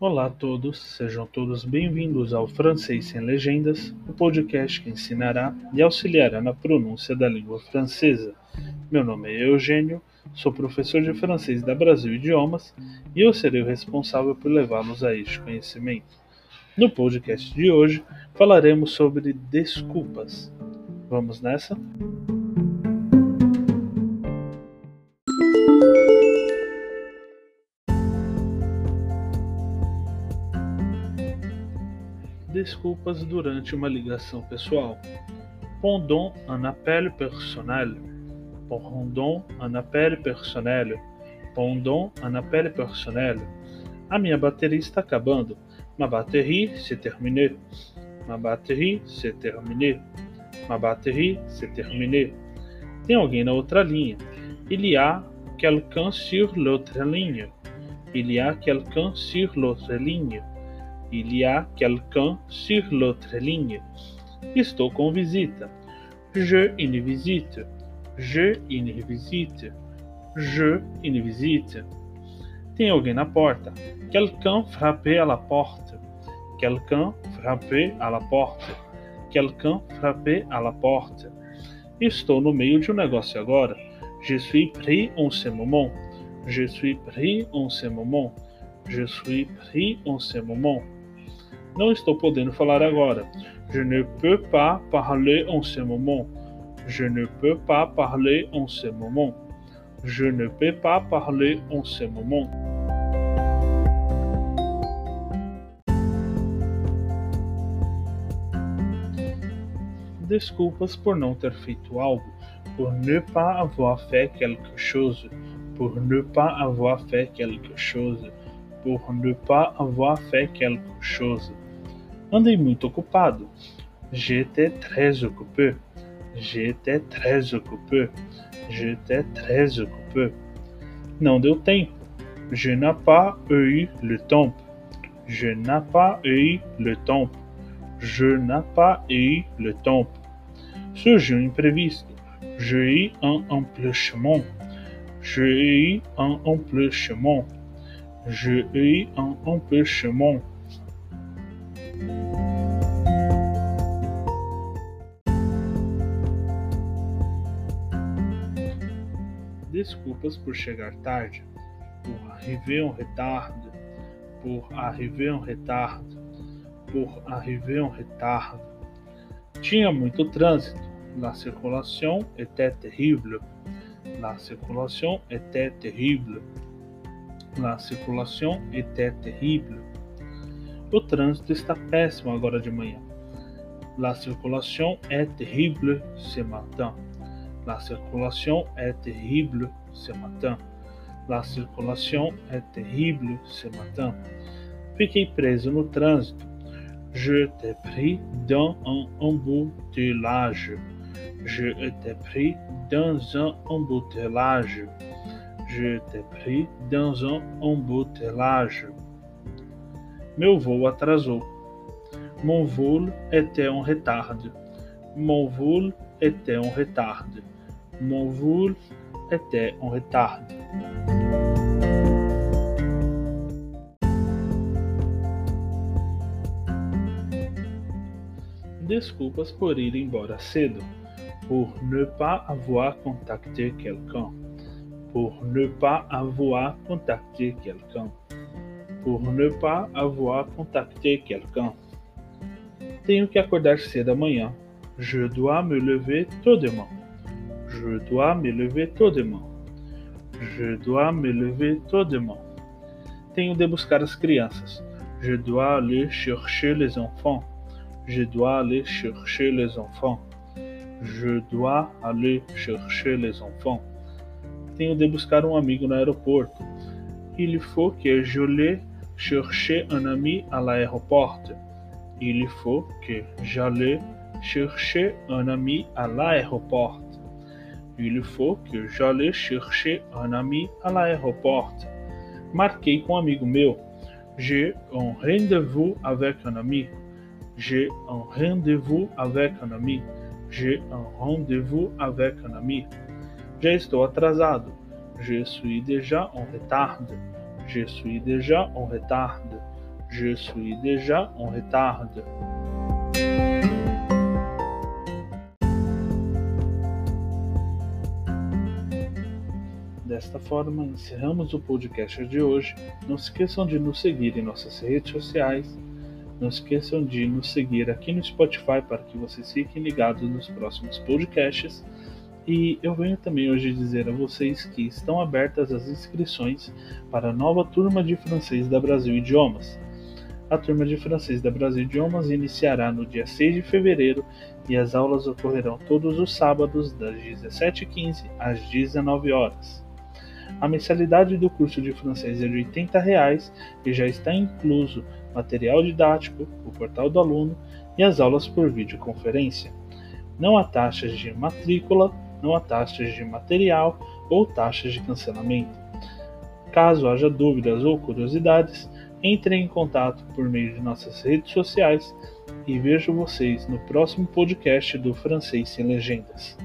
Olá a todos, sejam todos bem-vindos ao Francês Sem Legendas, o podcast que ensinará e auxiliará na pronúncia da língua francesa. Meu nome é Eugênio, sou professor de francês da Brasil Idiomas e eu serei o responsável por levá-los a este conhecimento. No podcast de hoje falaremos sobre desculpas. Vamos nessa? Desculpas durante uma ligação pessoal. Pendant un appel personnel. Pendant un appel personnel. Pendant un appel personnel. A minha bateria está acabando. Ma batterie s'est terminée. Ma batterie s'est terminée. Ma batterie s'est terminée. Tem alguém na outra linha. Il y a quelqu'un sur l'autre ligne. Il y a quelqu'un sur l'autre ligne. Il y a quelqu'un sur l'autre ligne. Estou com visita. Je une visite. Je une visite. Je une visite. Tem alguém na porta. Quelqu'un frappait à la porte. Quelqu'un frappait à la porte. Quelqu'un frappait à la porte. Estou no meio de um negócio agora. Je suis pris en ce moment. Je suis pris en ce moment. Je suis pris en ce moment. Não estou podendo falar agora. Je ne peux pas parler en ce moment. Je ne peux pas parler en ce moment. Je ne peux pas parler en ce moment. Desculpas por não ter feito algo, por ne pas avoir fait quelque chose, por ne pas avoir fait quelque chose, pour ne pas avoir fait quelque chose. Andei muito ocupado. J'étais très occupé. J'étais très occupé. J'étais très occupé. Não deu tempo. Je n'ai pas eu le temps. Je n'ai pas eu le temps. Je n'ai pas eu le temps. Surgiu um imprevisto. J'ai eu un empêchement. J'ai eu un empêchement. J'ai eu un empêchement. Desculpas por chegar tarde, por arriver en retard, por arriver en retard, por arriver en retard. Tinha muito trânsito. La circulation était terrible. La circulation était terrible. La circulation était terrible. O trânsito está péssimo agora de manhã. La circulation est terrible ce matin. La circulation est terrible ce matin. La circulation est terrible ce matin. Fiquei preso no trânsito. Je t'ai pris dans un embouteillage. Je t'ai pris dans un embouteillage. Je t'ai pris dans un embouteillage. Meu voo atrasou. Mon vol était en retard. Mon vol était en retard. Mon vol était en retard. Desculpas por ir embora cedo. Pour ne pas avoir contacté quelqu'un. Pour ne pas avoir contacté quelqu'un por ne pas avoir contacté quelqu'un. Tenho que acordar cedo amanhã. Je dois me lever tôt demain. Je dois me lever tôt demain. Je dois me lever tôt demain. Tenho de buscar as crianças. Je dois aller chercher les enfants. Je dois aller chercher les enfants. Je dois aller chercher les enfants. Tenho de buscar um amigo no aeroporto. Il faut que je le chercher un ami à l'aéroport. Il faut que j'aille chercher un ami à l'aéroport. Il faut que j'aille chercher un ami à l'aéroport. Marquei com um amigo meu. J'ai un rendez-vous avec un ami. J'ai un rendez-vous avec un ami. J'ai un rendez-vous avec un ami. Já estou atrasado. Je suis déjà en retard. Je suis déjà en retard. Je suis déjà en retard. Desta forma, encerramos o podcast de hoje. Não esqueçam de nos seguir em nossas redes sociais. Não esqueçam de nos seguir aqui no Spotify para que vocês fiquem ligados nos próximos podcasts. E eu venho também hoje dizer a vocês que estão abertas as inscrições para a nova turma de francês da Brasil Idiomas. A turma de francês da Brasil Idiomas iniciará no dia 6 de fevereiro e as aulas ocorrerão todos os sábados das 17h15 às 19 horas. A mensalidade do curso de francês é de 80 reais e já está incluso material didático, o portal do aluno e as aulas por videoconferência. Não há taxas de matrícula não há taxas de material ou taxas de cancelamento. Caso haja dúvidas ou curiosidades, entrem em contato por meio de nossas redes sociais e vejo vocês no próximo podcast do Francês Sem Legendas.